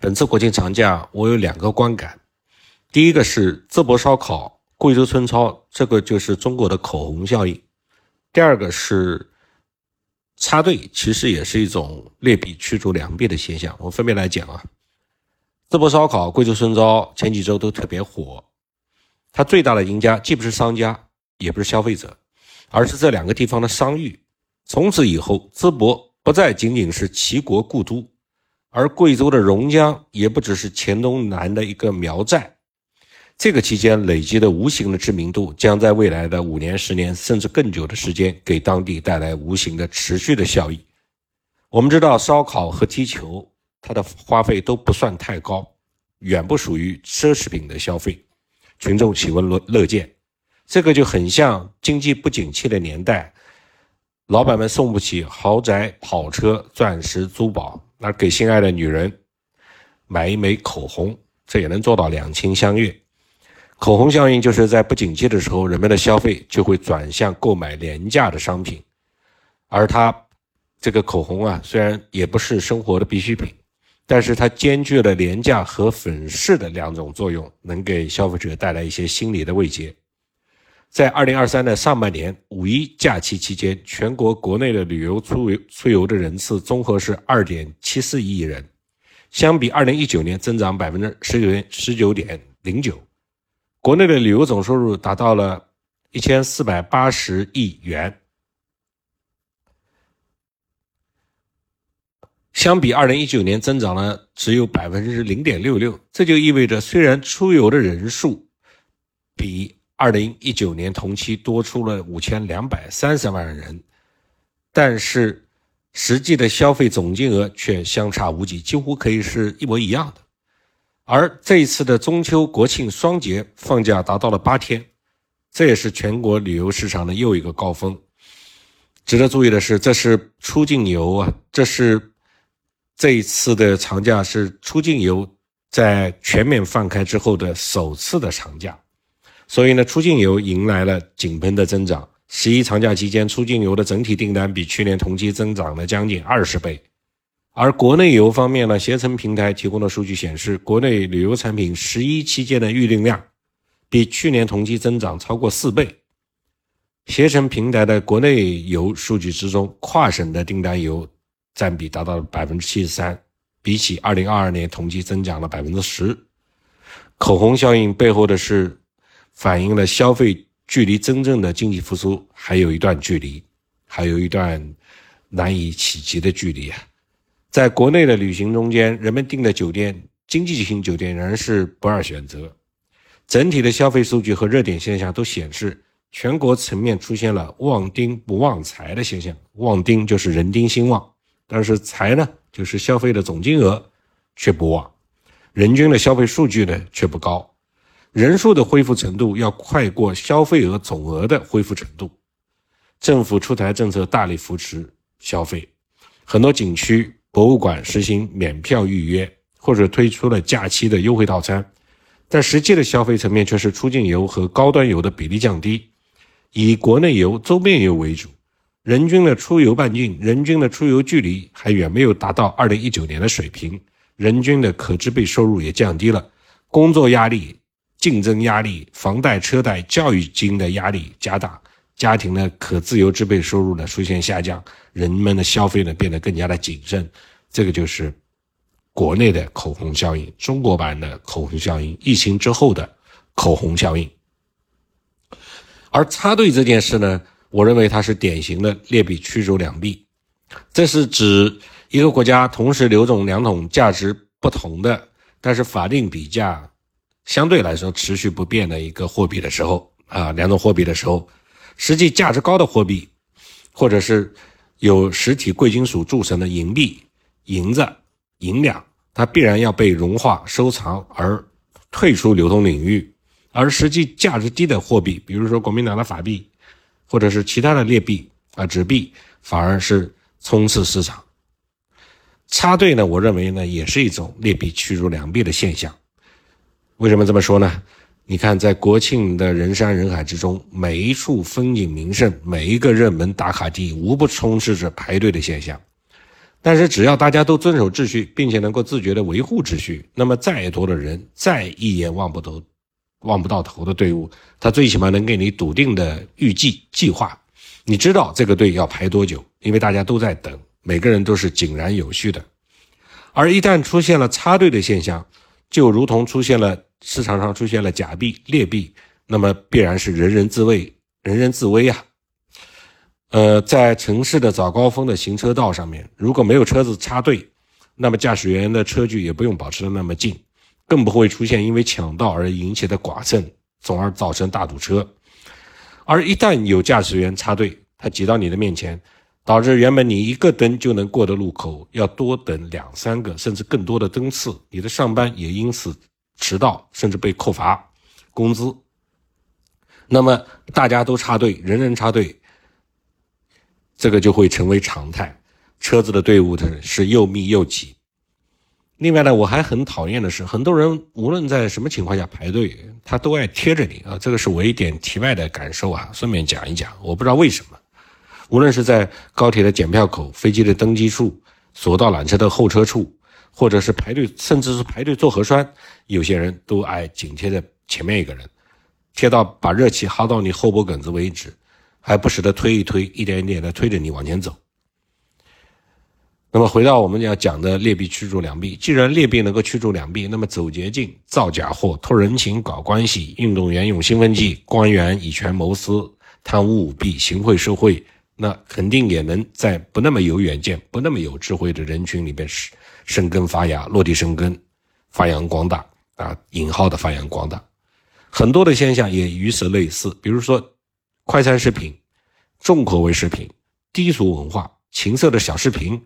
本次国庆长假，我有两个观感。第一个是淄博烧烤、贵州春超，这个就是中国的口红效应；第二个是插队，其实也是一种劣币驱逐良币的现象。我分别来讲啊，淄博烧烤、贵州春超前几周都特别火，它最大的赢家既不是商家，也不是消费者，而是这两个地方的商誉。从此以后，淄博不再仅仅是齐国故都。而贵州的榕江也不只是黔东南的一个苗寨，这个期间累积的无形的知名度，将在未来的五年、十年甚至更久的时间，给当地带来无形的持续的效益。我们知道，烧烤和踢球，它的花费都不算太高，远不属于奢侈品的消费，群众喜闻乐乐见。这个就很像经济不景气的年代，老板们送不起豪宅、跑车、钻石、珠宝。那给心爱的女人买一枚口红，这也能做到两情相悦。口红效应就是在不景气的时候，人们的消费就会转向购买廉价的商品。而它这个口红啊，虽然也不是生活的必需品，但是它兼具了廉价和粉饰的两种作用，能给消费者带来一些心理的慰藉。在二零二三的上半年五一假期期间，全国国内的旅游出游出游的人次综合是二点七四亿人，相比二零一九年增长百分之十九点十九点零九，国内的旅游总收入达到了一千四百八十亿元，相比二零一九年增长了只有百分之零点六六，这就意味着虽然出游的人数比二零一九年同期多出了五千两百三十万人，但是实际的消费总金额却相差无几，几乎可以是一模一样的。而这一次的中秋国庆双节放假达到了八天，这也是全国旅游市场的又一个高峰。值得注意的是，这是出境游啊，这是这一次的长假是出境游在全面放开之后的首次的长假。所以呢，出境游迎来了井喷的增长。十一长假期间，出境游的整体订单比去年同期增长了将近二十倍。而国内游方面呢，携程平台提供的数据显示，国内旅游产品十一期间的预订量比去年同期增长超过四倍。携程平台的国内游数据之中，跨省的订单游占比达到了百分之七十三，比起二零二二年同期增长了百分之十。口红效应背后的是。反映了消费距离真正的经济复苏还有一段距离，还有一段难以企及的距离啊！在国内的旅行中间，人们订的酒店，经济型酒店仍然是不二选择。整体的消费数据和热点现象都显示，全国层面出现了旺丁不旺财的现象。旺丁就是人丁兴旺，但是财呢，就是消费的总金额却不旺，人均的消费数据呢却不高。人数的恢复程度要快过消费额总额的恢复程度，政府出台政策大力扶持消费，很多景区、博物馆实行免票预约，或者推出了假期的优惠套餐，但实际的消费层面却是出境游和高端游的比例降低，以国内游、周边游为主，人均的出游半径、人均的出游距离还远没有达到二零一九年的水平，人均的可支配收入也降低了，工作压力。竞争压力、房贷、车贷、教育金的压力加大，家庭的可自由支配收入呢出现下降，人们的消费呢变得更加的谨慎，这个就是国内的口红效应，中国版的口红效应，疫情之后的口红效应。而插队这件事呢，我认为它是典型的劣币驱逐良币，这是指一个国家同时流动两种价值不同的，但是法定比价。相对来说持续不变的一个货币的时候啊，两种货币的时候，实际价值高的货币，或者是有实体贵金属铸成的银币、银子、银两，它必然要被融化收藏而退出流通领域；而实际价值低的货币，比如说国民党的法币，或者是其他的劣币啊纸币，反而是充斥市场。插队呢，我认为呢，也是一种劣币驱逐良币的现象。为什么这么说呢？你看，在国庆的人山人海之中，每一处风景名胜，每一个热门打卡地，无不充斥着排队的现象。但是只要大家都遵守秩序，并且能够自觉地维护秩序，那么再多的人，再一眼望不头、望不到头的队伍，他最起码能给你笃定的预计计划。你知道这个队要排多久？因为大家都在等，每个人都是井然有序的。而一旦出现了插队的现象，就如同出现了市场上出现了假币、劣币，那么必然是人人自危，人人自危啊。呃，在城市的早高峰的行车道上面，如果没有车子插队，那么驾驶员的车距也不用保持的那么近，更不会出现因为抢道而引起的剐蹭，从而造成大堵车。而一旦有驾驶员插队，他挤到你的面前，导致原本你一个灯就能过的路口要多等两三个甚至更多的灯次，你的上班也因此迟到，甚至被扣罚工资。那么大家都插队，人人插队。这个就会成为常态，车子的队伍的是又密又挤。另外呢，我还很讨厌的是，很多人无论在什么情况下排队，他都爱贴着你啊。这个是我一点题外的感受啊，顺便讲一讲。我不知道为什么，无论是在高铁的检票口、飞机的登机处、索道缆车的候车处，或者是排队，甚至是排队做核酸，有些人都爱紧贴着前面一个人，贴到把热气哈到你后脖梗子为止。还不时的推一推，一点一点的推着你往前走。那么回到我们要讲的劣币驱逐良币，既然劣币能够驱逐良币，那么走捷径、造假货、托人情、搞关系、运动员用兴奋剂、官员以权谋私、贪污舞弊、行贿受贿，那肯定也能在不那么有远见、不那么有智慧的人群里边生生根发芽、落地生根、发扬光大啊！引号的发扬光大，很多的现象也与此类似，比如说。快餐食品、重口味食品、低俗文化、情色的小视频，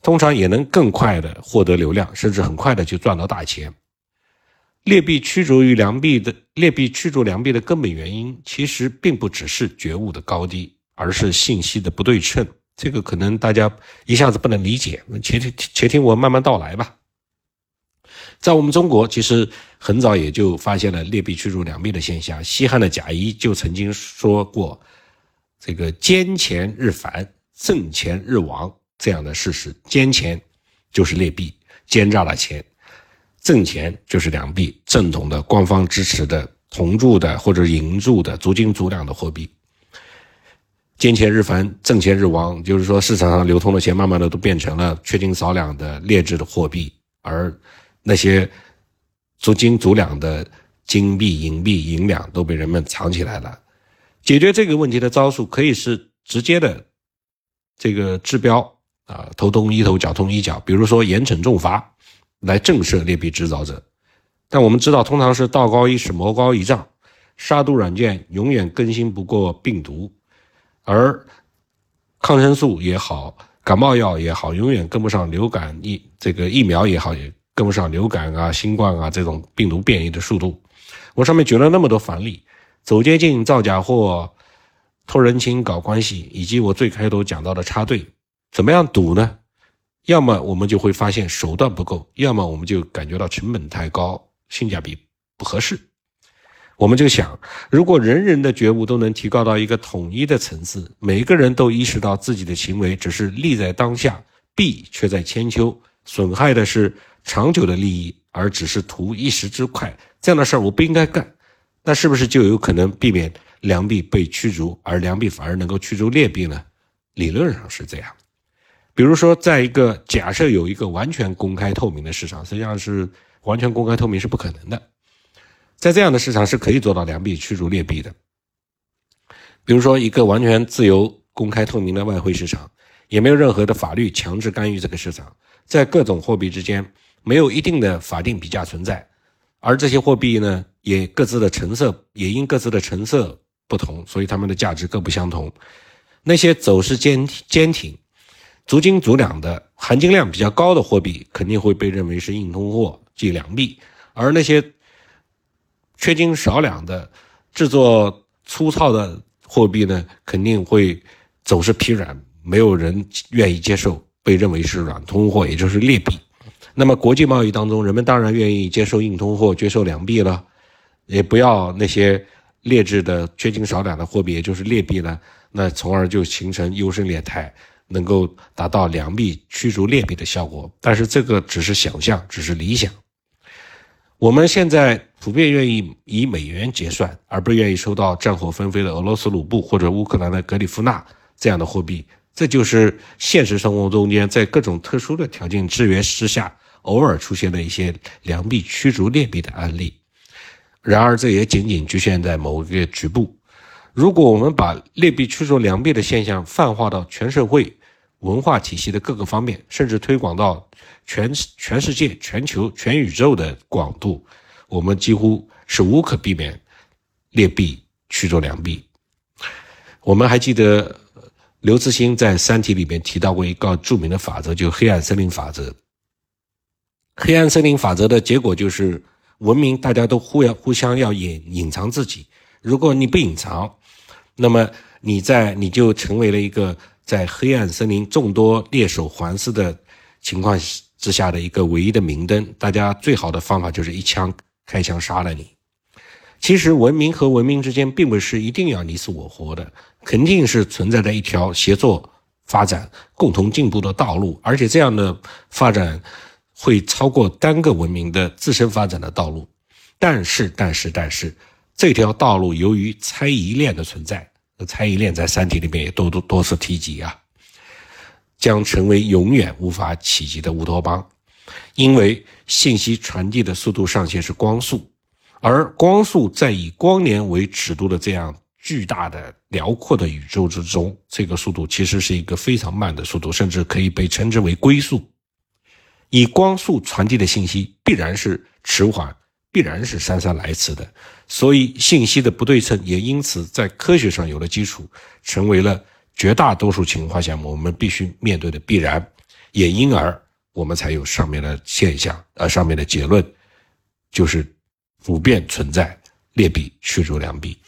通常也能更快的获得流量，甚至很快的就赚到大钱。劣币驱逐于良币的劣币驱逐良币的根本原因，其实并不只是觉悟的高低，而是信息的不对称。这个可能大家一下子不能理解，且听且听我慢慢道来吧。在我们中国，其实很早也就发现了劣币驱逐良币的现象。西汉的贾谊就曾经说过：“这个奸钱日繁，正钱日亡。”这样的事实，奸钱就是劣币，奸诈的钱；正钱就是良币，正统的官方支持的铜铸的或者银铸的足斤足两的货币。金钱日繁，正钱日亡，就是说市场上流通的钱，慢慢的都变成了缺斤少两的劣质的货币，而。那些足斤足两的金币、银币、银两都被人们藏起来了。解决这个问题的招数可以是直接的这个治标啊，头痛医头，脚痛医脚。比如说严惩重罚来震慑劣币制造者。但我们知道，通常是道高一尺，魔高一丈。杀毒软件永远更新不过病毒，而抗生素也好，感冒药也好，永远跟不上流感疫这个疫苗也好也。跟不上流感啊、新冠啊这种病毒变异的速度。我上面举了那么多反例，走捷径、造假货、托人情、搞关系，以及我最开头讲到的插队，怎么样赌呢？要么我们就会发现手段不够，要么我们就感觉到成本太高，性价比不合适。我们就想，如果人人的觉悟都能提高到一个统一的层次，每个人都意识到自己的行为只是利在当下，弊却在千秋，损害的是。长久的利益，而只是图一时之快，这样的事儿我不应该干，那是不是就有可能避免良币被驱逐，而良币反而能够驱逐劣币呢？理论上是这样。比如说，在一个假设有一个完全公开透明的市场，实际上是完全公开透明是不可能的。在这样的市场是可以做到良币驱逐劣币的。比如说，一个完全自由、公开透明的外汇市场，也没有任何的法律强制干预这个市场，在各种货币之间。没有一定的法定比价存在，而这些货币呢，也各自的成色，也因各自的成色不同，所以它们的价值各不相同。那些走势坚坚挺、足斤足两的、含金量比较高的货币，肯定会被认为是硬通货，即良币；而那些缺斤少两的、制作粗糙的货币呢，肯定会走势疲软，没有人愿意接受，被认为是软通货，也就是劣币。那么国际贸易当中，人们当然愿意接受硬通货，接受良币了，也不要那些劣质的、缺斤少两的货币，也就是劣币了。那从而就形成优胜劣汰。能够达到良币驱逐劣币的效果，但是这个只是想象，只是理想。我们现在普遍愿意以美元结算，而不愿意收到战火纷飞的俄罗斯卢布或者乌克兰的格里夫纳这样的货币。这就是现实生活中间在各种特殊的条件制约之下，偶尔出现的一些良币驱逐劣币的案例。然而，这也仅仅局限在某一个局部。如果我们把劣币驱逐良币的现象泛化到全社会文化体系的各个方面，甚至推广到全全世界、全球、全宇宙的广度，我们几乎是无可避免劣币驱逐良币。我们还记得刘慈欣在《三体》里面提到过一个著名的法则，就黑暗森林法则。黑暗森林法则的结果就是文明大家都互要互相要隐隐藏自己。如果你不隐藏，那么你在你就成为了一个在黑暗森林众多猎手环视的情况之下的一个唯一的明灯。大家最好的方法就是一枪开枪杀了你。其实文明和文明之间并不是一定要你死我活的，肯定是存在着一条协作发展、共同进步的道路，而且这样的发展会超过单个文明的自身发展的道路。但是，但是，但是。这条道路由于猜疑链的存在，猜疑链在《三体》里面也多多多次提及啊，将成为永远无法企及的乌托邦，因为信息传递的速度上限是光速，而光速在以光年为尺度的这样巨大的辽阔的宇宙之中，这个速度其实是一个非常慢的速度，甚至可以被称之为龟速。以光速传递的信息必然是迟缓。必然是姗姗来迟的，所以信息的不对称也因此在科学上有了基础，成为了绝大多数情况下我们必须面对的必然，也因而我们才有上面的现象，而上面的结论就是普遍存在劣币驱逐良币。